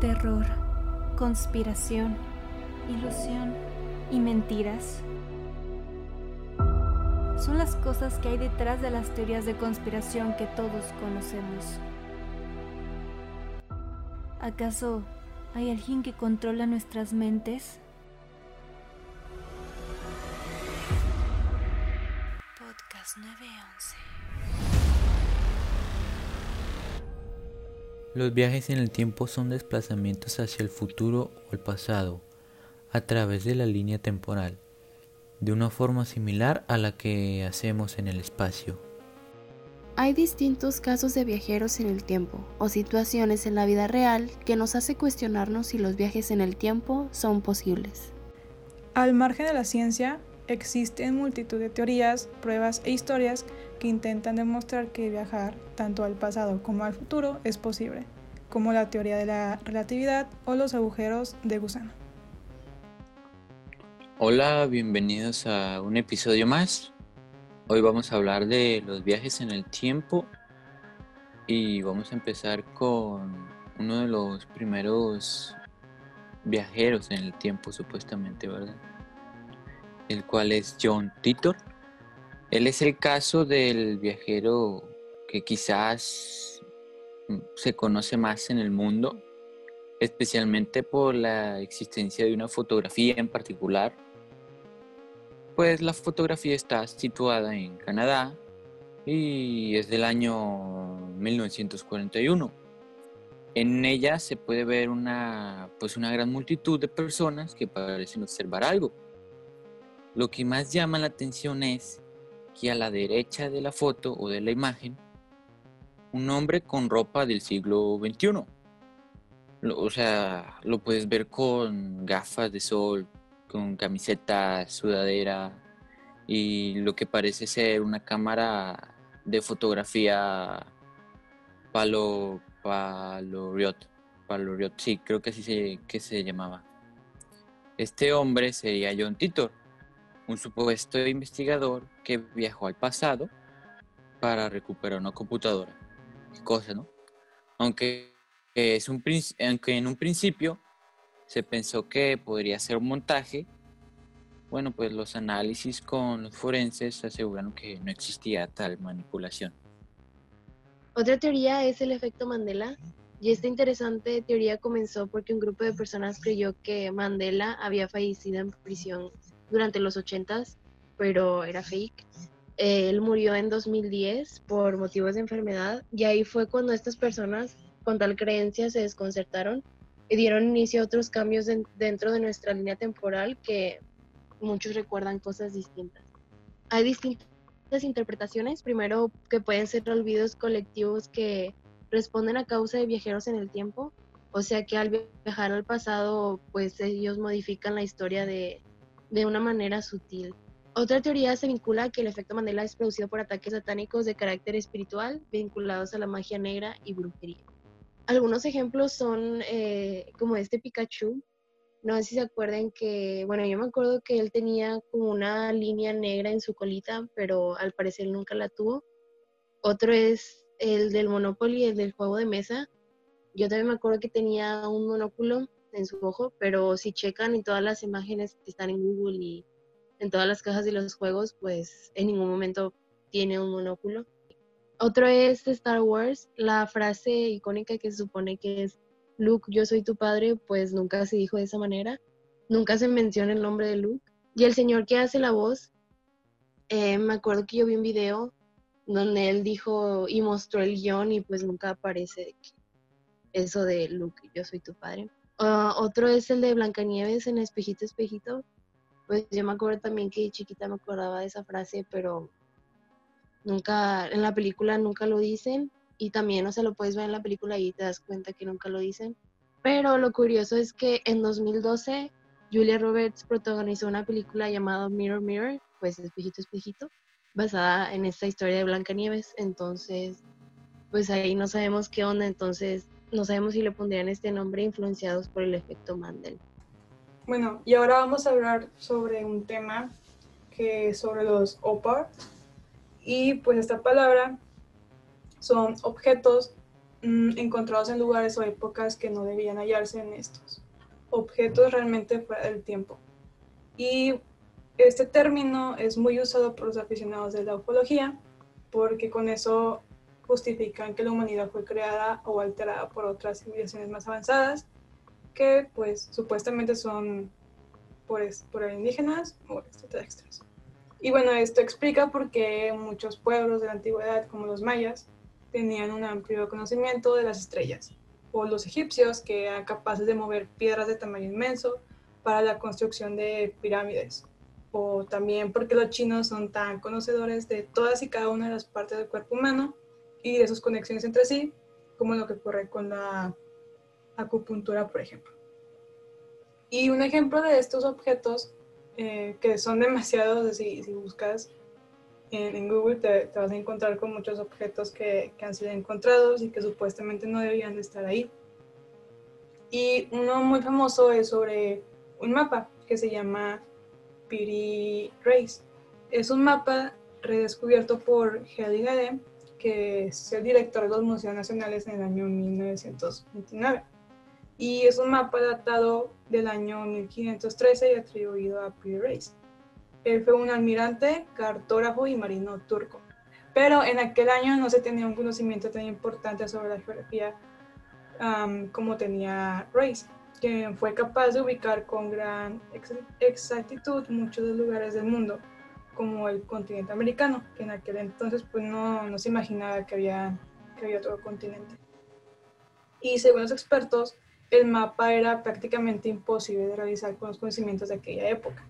Terror, conspiración, ilusión y mentiras. Son las cosas que hay detrás de las teorías de conspiración que todos conocemos. ¿Acaso hay alguien que controla nuestras mentes? Los viajes en el tiempo son desplazamientos hacia el futuro o el pasado, a través de la línea temporal, de una forma similar a la que hacemos en el espacio. Hay distintos casos de viajeros en el tiempo o situaciones en la vida real que nos hace cuestionarnos si los viajes en el tiempo son posibles. Al margen de la ciencia, existen multitud de teorías, pruebas e historias que intentan demostrar que viajar tanto al pasado como al futuro es posible, como la teoría de la relatividad o los agujeros de gusano. Hola, bienvenidos a un episodio más. Hoy vamos a hablar de los viajes en el tiempo y vamos a empezar con uno de los primeros viajeros en el tiempo supuestamente, ¿verdad? El cual es John Titor. Él es el caso del viajero que quizás se conoce más en el mundo, especialmente por la existencia de una fotografía en particular pues la fotografía está situada en Canadá y es del año 1941. En ella se puede ver una, pues una gran multitud de personas que parecen observar algo. Lo que más llama la atención es que a la derecha de la foto o de la imagen, un hombre con ropa del siglo XXI. O sea, lo puedes ver con gafas de sol, con camiseta, sudadera y lo que parece ser una cámara de fotografía palo paloriot paloriot sí creo que así se, que se llamaba este hombre sería John Titor un supuesto investigador que viajó al pasado para recuperar una computadora cosa no aunque es un aunque en un principio se pensó que podría ser un montaje. Bueno, pues los análisis con los forenses aseguran que no existía tal manipulación. Otra teoría es el efecto Mandela. Y esta interesante teoría comenzó porque un grupo de personas creyó que Mandela había fallecido en prisión durante los 80s, pero era fake. Él murió en 2010 por motivos de enfermedad y ahí fue cuando estas personas con tal creencia se desconcertaron y dieron inicio a otros cambios dentro de nuestra línea temporal que muchos recuerdan cosas distintas. Hay distintas interpretaciones, primero que pueden ser olvidos colectivos que responden a causa de viajeros en el tiempo, o sea que al viajar al pasado, pues ellos modifican la historia de, de una manera sutil. Otra teoría se vincula a que el efecto Mandela es producido por ataques satánicos de carácter espiritual vinculados a la magia negra y brujería. Algunos ejemplos son eh, como este Pikachu. No sé si se acuerdan que, bueno, yo me acuerdo que él tenía como una línea negra en su colita, pero al parecer nunca la tuvo. Otro es el del Monopoly, el del juego de mesa. Yo también me acuerdo que tenía un monóculo en su ojo, pero si checan en todas las imágenes que están en Google y en todas las cajas de los juegos, pues en ningún momento tiene un monóculo. Otro es Star Wars, la frase icónica que se supone que es Luke, yo soy tu padre, pues nunca se dijo de esa manera. Nunca se menciona el nombre de Luke. Y el señor que hace la voz, eh, me acuerdo que yo vi un video donde él dijo y mostró el guion y pues nunca aparece eso de Luke, yo soy tu padre. Ah, otro es el de Blancanieves en Espejito, Espejito. Pues yo me acuerdo también que chiquita me acordaba de esa frase, pero Nunca, en la película nunca lo dicen y también, o sea, lo puedes ver en la película y te das cuenta que nunca lo dicen. Pero lo curioso es que en 2012 Julia Roberts protagonizó una película llamada Mirror Mirror, pues espejito espejito, basada en esta historia de Blancanieves. Entonces, pues ahí no sabemos qué onda, entonces no sabemos si le pondrían este nombre influenciados por el efecto Mandel. Bueno, y ahora vamos a hablar sobre un tema que sobre los OPAR, y pues esta palabra son objetos mm, encontrados en lugares o épocas que no debían hallarse en estos objetos realmente fuera del tiempo. Y este término es muy usado por los aficionados de la ufología porque con eso justifican que la humanidad fue creada o alterada por otras civilizaciones más avanzadas que pues supuestamente son por, por indígenas o extraterrestres. Y bueno, esto explica por qué muchos pueblos de la antigüedad, como los mayas, tenían un amplio conocimiento de las estrellas, o los egipcios, que eran capaces de mover piedras de tamaño inmenso para la construcción de pirámides, o también porque los chinos son tan conocedores de todas y cada una de las partes del cuerpo humano y de sus conexiones entre sí, como lo que ocurre con la acupuntura, por ejemplo. Y un ejemplo de estos objetos, eh, que son demasiados, si, si buscas en, Google te, vas a encontrar con muchos objetos que, que, han sido encontrados y que supuestamente no debían de estar ahí. Y uno muy famoso es sobre un mapa que se llama Piri Race. Es un mapa redescubierto por Heli que es el director de los museos nacionales en el año 1929. Y es un mapa datado del año 1513 y atribuido a Piri Race. Él fue un almirante, cartógrafo y marino turco. Pero en aquel año no se tenía un conocimiento tan importante sobre la geografía como tenía Race, quien fue capaz de ubicar con gran exactitud muchos de los lugares del mundo, como el continente americano, que en aquel entonces pues no, no se imaginaba que había, que había otro continente. Y según los expertos, el mapa era prácticamente imposible de realizar con los conocimientos de aquella época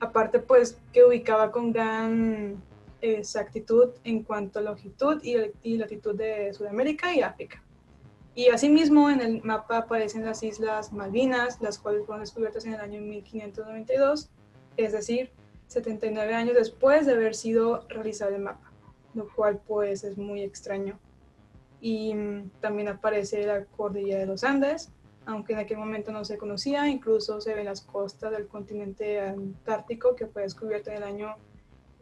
aparte, pues que ubicaba con gran exactitud en cuanto a longitud y, latitud de Sudamérica y África. Y asimismo, en el mapa aparecen las Islas Malvinas, las cuales fueron descubiertas en el año 1592, es decir, 79 años después de haber sido realizado el mapa, lo cual pues es muy extraño. Y mm, también aparece la cordillera de los Andes, aunque en aquel momento no se conocía, incluso se ven las costas del continente antártico que fue descubierto en el año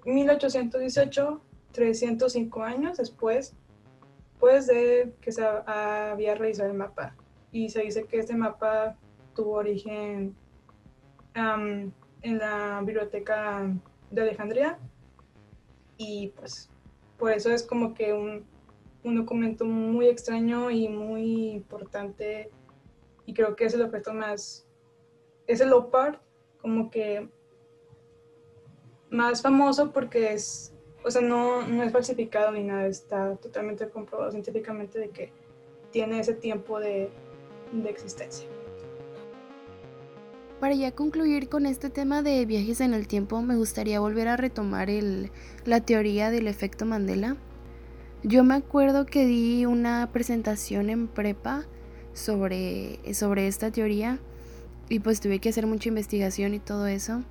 1818, 305 años después pues de que se había realizado el mapa. Y se dice que este mapa tuvo origen en la biblioteca de Alejandría. Y pues por eso es como que un, un documento muy extraño y muy importante. Y creo que es el objeto más, es el Opar como que más famoso porque es, o sea, no, no es falsificado ni nada, está totalmente comprobado científicamente de que tiene ese tiempo de, de existencia. Para ya concluir con este tema de viajes en el tiempo, me gustaría volver a retomar la teoría del efecto Mandela. Yo me acuerdo que di una presentación en prepa sobre, sobre esta teoría y pues tuve que hacer mucha investigación y todo eso.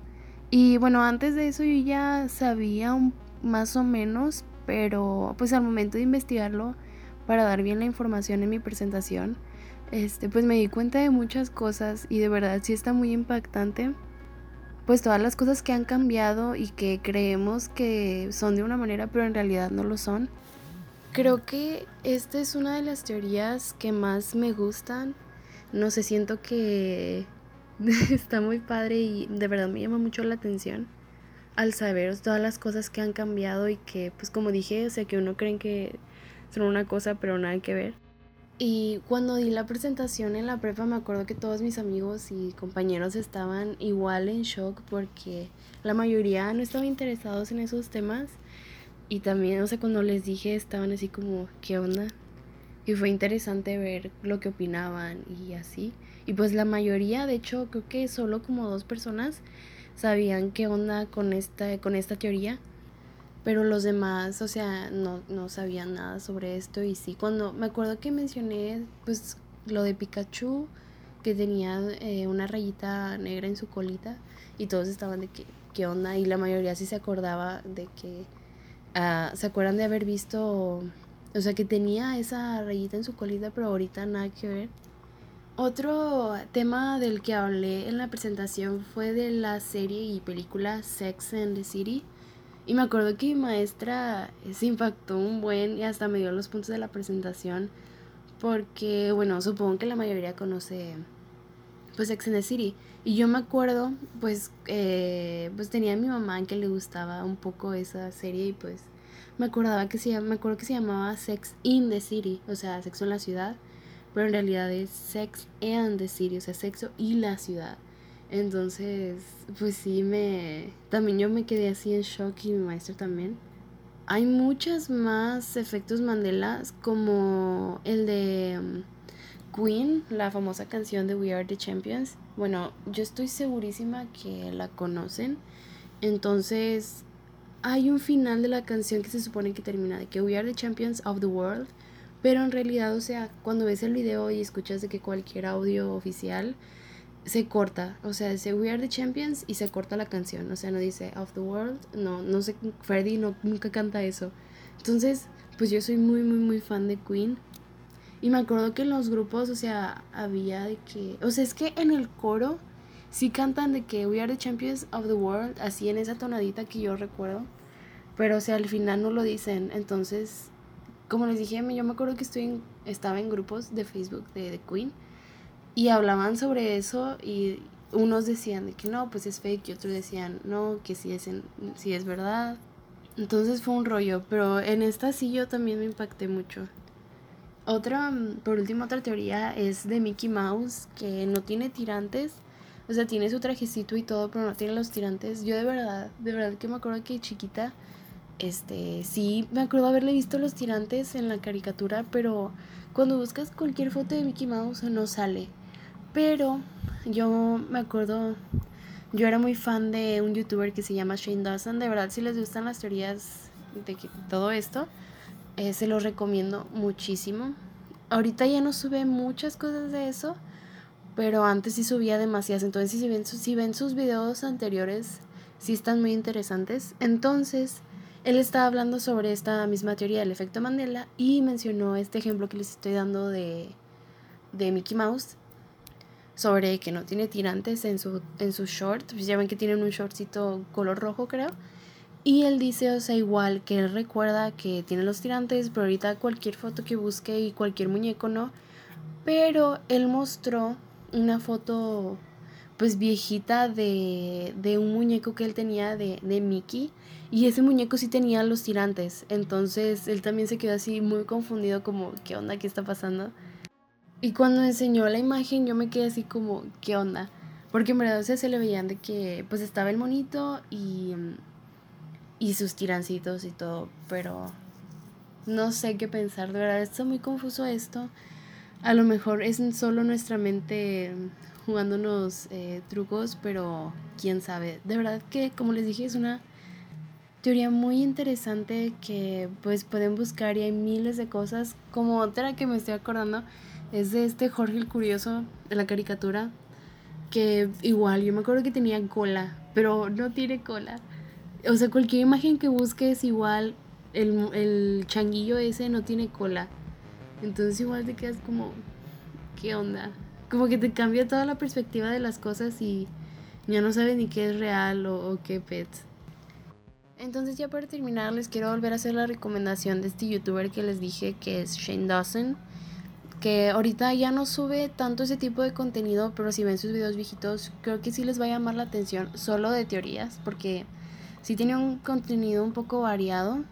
Y bueno, antes de eso yo ya sabía un, más o menos, pero pues al momento de investigarlo para dar bien la información en mi presentación, este, pues me di cuenta de muchas cosas y de verdad sí está muy impactante. Pues todas las cosas que han cambiado y que creemos que son de una manera, pero en realidad no lo son. Creo que esta es una de las teorías que más me gustan. No sé, siento que está muy padre y de verdad me llama mucho la atención al saber todas las cosas que han cambiado y que, pues como dije, o sea, que uno cree que son una cosa pero nada que ver. Y cuando di la presentación en la prepa me acuerdo que todos mis amigos y compañeros estaban igual en shock porque la mayoría no estaban interesados en esos temas y también, o sea, cuando les dije estaban así como, ¿qué onda? Y fue interesante ver lo que opinaban y así. Y pues la mayoría, de hecho, creo que solo como dos personas sabían qué onda con esta, con esta teoría. Pero los demás, o sea, no, no sabían nada sobre esto. Y sí, cuando me acuerdo que mencioné, pues, lo de Pikachu, que tenía eh, una rayita negra en su colita. Y todos estaban de que, ¿qué onda? Y la mayoría sí se acordaba de que Ah, ¿Se acuerdan de haber visto, o sea, que tenía esa rayita en su colita, pero ahorita nada que ver? Otro tema del que hablé en la presentación fue de la serie y película Sex and the City. Y me acuerdo que mi maestra se impactó un buen y hasta me dio los puntos de la presentación. Porque, bueno, supongo que la mayoría conoce pues Ex and the City. Y yo me acuerdo, pues, eh, pues tenía a mi mamá que le gustaba un poco esa serie y pues me acordaba que se me acuerdo que se llamaba Sex in the City, o sea, sexo en la ciudad, pero en realidad es Sex and the City, o sea, sexo y la ciudad. Entonces, pues sí me también yo me quedé así en shock y mi maestro también. Hay muchas más efectos Mandela como el de um, Queen, la famosa canción de We Are the Champions bueno, yo estoy segurísima que la conocen. Entonces, hay un final de la canción que se supone que termina de que We are the champions of the world. Pero en realidad, o sea, cuando ves el video y escuchas de que cualquier audio oficial se corta, o sea, dice We are the champions y se corta la canción, o sea, no dice of the world, no, no sé, Freddie no, nunca canta eso. Entonces, pues yo soy muy, muy, muy fan de Queen y me acuerdo que en los grupos, o sea, había de que, o sea, es que en el coro sí cantan de que We are the champions of the world, así en esa tonadita que yo recuerdo, pero o sea, al final no lo dicen, entonces, como les dije, yo me acuerdo que estoy estaba en grupos de Facebook de, de Queen y hablaban sobre eso y unos decían de que no, pues es fake y otros decían no, que sí es, en, sí es verdad. Entonces fue un rollo, pero en esta sí yo también me impacté mucho. Otra, mm, por último, otra teoría es de Mickey Mouse, que no tiene tirantes. O sea, tiene su trajecito y todo, pero no tiene los tirantes. Yo de verdad, de verdad que me acuerdo que chiquita, este, sí, me acuerdo haberle visto los tirantes en la caricatura, pero cuando buscas cualquier foto de Mickey Mouse no sale. Pero yo me acuerdo, yo era muy fan de un youtuber que se llama Shane Dawson. De verdad, si les gustan las teorías de todo esto, eh, se los recomiendo muchísimo. Ahorita ya no sube muchas cosas de eso, pero antes sí subía demasiadas. Entonces, si ven, si ven sus videos anteriores, sí están muy interesantes. Entonces, él estaba hablando sobre esta misma teoría del efecto Mandela y mencionó este ejemplo que les estoy dando de, de Mickey Mouse sobre que no tiene tirantes en su, en su short. Pues ya ven que tienen un shortcito color rojo, creo. Y él dice, o sea, igual que él recuerda que tiene los tirantes, pero ahorita cualquier foto que busque y cualquier muñeco no. Pero él mostró una foto pues viejita de, de un muñeco que él tenía de, de Mickey. Y ese muñeco sí tenía los tirantes. Entonces él también se quedó así muy confundido como, ¿qué onda? ¿Qué está pasando? Y cuando enseñó la imagen yo me quedé así como, ¿qué onda? Porque en verdad se le veían de que pues estaba el monito y y sus tirancitos y todo, pero no sé qué pensar, de verdad está muy confuso esto. A lo mejor es solo nuestra mente jugándonos eh, trucos, pero quién sabe. De verdad que, como les dije, es una teoría muy interesante que pues pueden buscar y hay miles de cosas. Como otra que me estoy acordando es de este Jorge el Curioso de la caricatura, que igual yo me acuerdo que tenía cola, pero no tiene cola o sea, cualquier imagen que busques igual, el, el changuillo ese no tiene cola. Entonces igual te quedas como, ¿qué onda? Como que te cambia toda la perspectiva de las cosas y ya no sabes ni qué es real o, qué pet. Entonces ya para terminar les quiero volver a hacer la recomendación de este youtuber que les dije que es Shane Dawson. Que ahorita ya no sube tanto ese tipo de contenido, pero si ven sus videos viejitos, creo que sí les va a llamar la atención solo de teorías, porque Sí tiene un contenido un poco variado,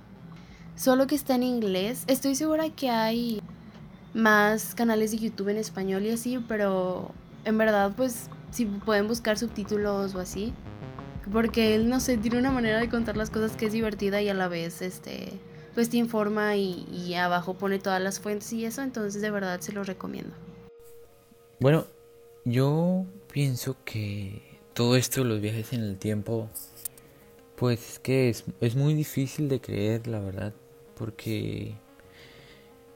solo que está en inglés. Estoy segura que hay más canales de YouTube en español y así, pero en verdad pues si pueden buscar subtítulos o así. Porque él, no sé, tiene una manera de contar las cosas que es divertida y a la vez, este, pues te informa y, abajo pone todas las fuentes y eso, entonces de verdad se lo recomiendo. Bueno, yo pienso que todo esto, los viajes en el tiempo, pues es que es, muy difícil de creer, la verdad, porque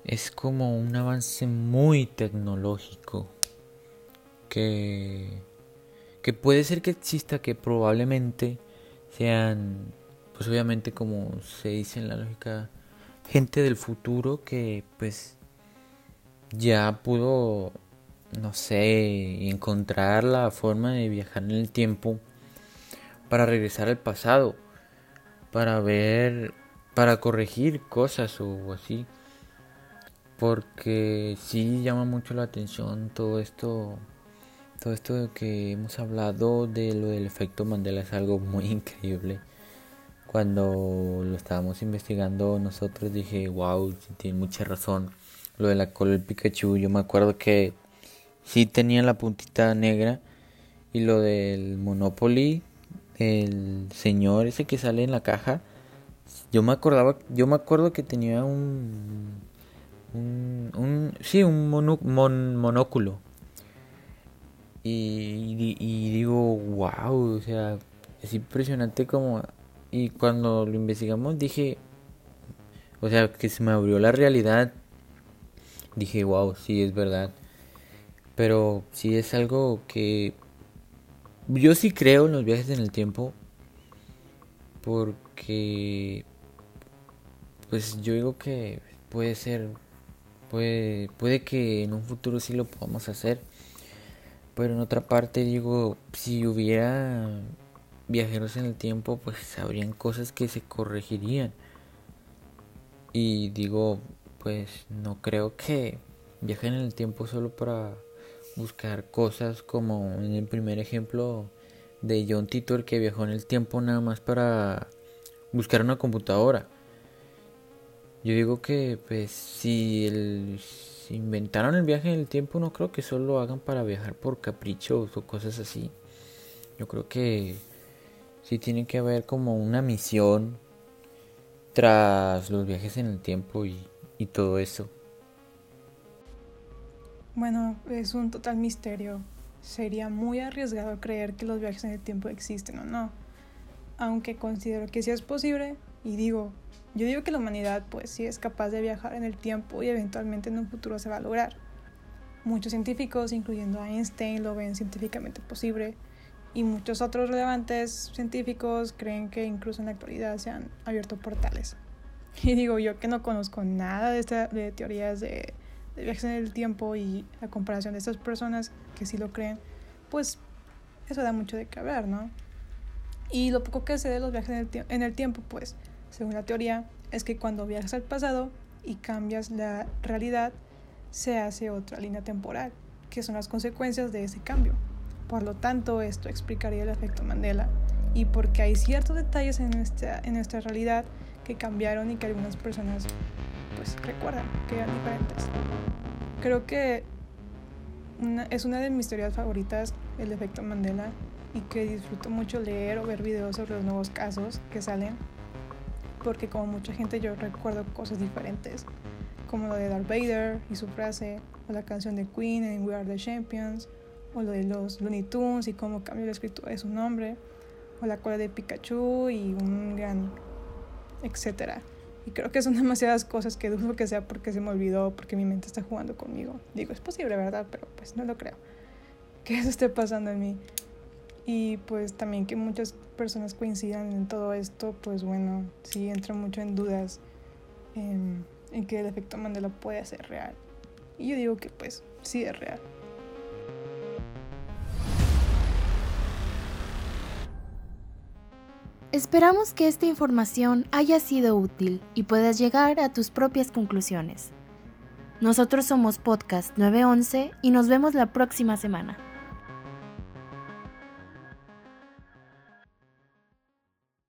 es como un avance muy tecnológico que, que puede ser que exista, que probablemente sean, pues obviamente como se dice en la lógica, gente del futuro que pues ya pudo, no sé, encontrar la forma de viajar en el tiempo para regresar al pasado. para ver, para corregir cosas o así. Porque sí llama mucho la atención todo esto, todo esto que hemos hablado de lo del efecto Mandela es algo muy increíble. Cuando lo estábamos investigando nosotros dije, wow, tiene mucha razón. Lo de la cola del Pikachu, yo me acuerdo que sí tenía la puntita negra. Y lo del Monopoly, el señor ese que sale en la caja, yo me acordaba, yo me acuerdo que tenía un, un, sí, un monóculo. Y, y digo, wow, o sea, es impresionante como y cuando lo investigamos dije, o sea, que se me abrió la realidad. Dije, wow, sí, es verdad. Pero sí es algo que yo sí creo en los viajes en el tiempo. Porque, pues yo digo que puede ser, puede, puede que en un futuro sí lo podamos hacer. Pero en otra parte digo, si hubiera viajeros en el tiempo, pues habrían cosas que se corregirían. Y digo, pues no creo que viajen en el tiempo solo para buscar cosas como en el primer ejemplo de John Titor que viajó en el tiempo nada más para buscar una computadora. Yo digo que pues si, inventaron el viaje en el tiempo no creo que solo lo hagan para viajar por caprichos o cosas así. Yo creo que sí tiene que haber como una misión tras los viajes en el tiempo y, y todo eso. Bueno, es un total misterio. Sería muy arriesgado creer que los viajes en el tiempo existen o no. Aunque considero que sí es posible y digo, yo digo que la humanidad pues sí es capaz de viajar en el tiempo y eventualmente en un futuro se va a lograr. Muchos científicos, incluyendo Einstein, lo ven científicamente posible y muchos otros relevantes científicos creen que incluso en la actualidad se han abierto portales. Y digo yo que no conozco nada de, esta, de teorías de, de viajes en el tiempo y la comparación de estas personas que sí lo creen, pues eso da mucho de qué hablar, ¿no? Y lo poco que sé de los viajes en el, en el tiempo, pues, según la teoría, es que cuando viajas al pasado y cambias la realidad, se hace otra línea temporal, que son las consecuencias de ese cambio. Por lo tanto, esto explicaría el efecto Mandela y porque hay ciertos detalles en nuestra, en nuestra realidad que cambiaron y que algunas personas pues recuerdan que eran diferentes. Creo que es una de mis teorías favoritas, el efecto Mandela, y que disfruto mucho leer o ver videos sobre los nuevos casos que salen, porque como mucha gente yo recuerdo cosas diferentes, como lo de Darth Vader y su frase, o la canción de Queen en We Are the Champions, o lo de los Looney Tunes y cómo cambió la escritura de su nombre, o la cola de Pikachu y un gran etcétera. Y creo que son demasiadas cosas que dudo que sea porque se me olvidó, porque mi mente está jugando conmigo. Digo, es posible, ¿verdad? Pero pues no lo creo. Que eso esté pasando en mí. Y pues también que muchas personas coincidan en todo esto, pues bueno, sí entra mucho en dudas en, en que el efecto Mandela puede ser real. Y yo digo que pues sí es real. Esperamos que esta información haya sido útil y puedas llegar a tus propias conclusiones. Nosotros somos Podcast 911 y nos vemos la próxima semana.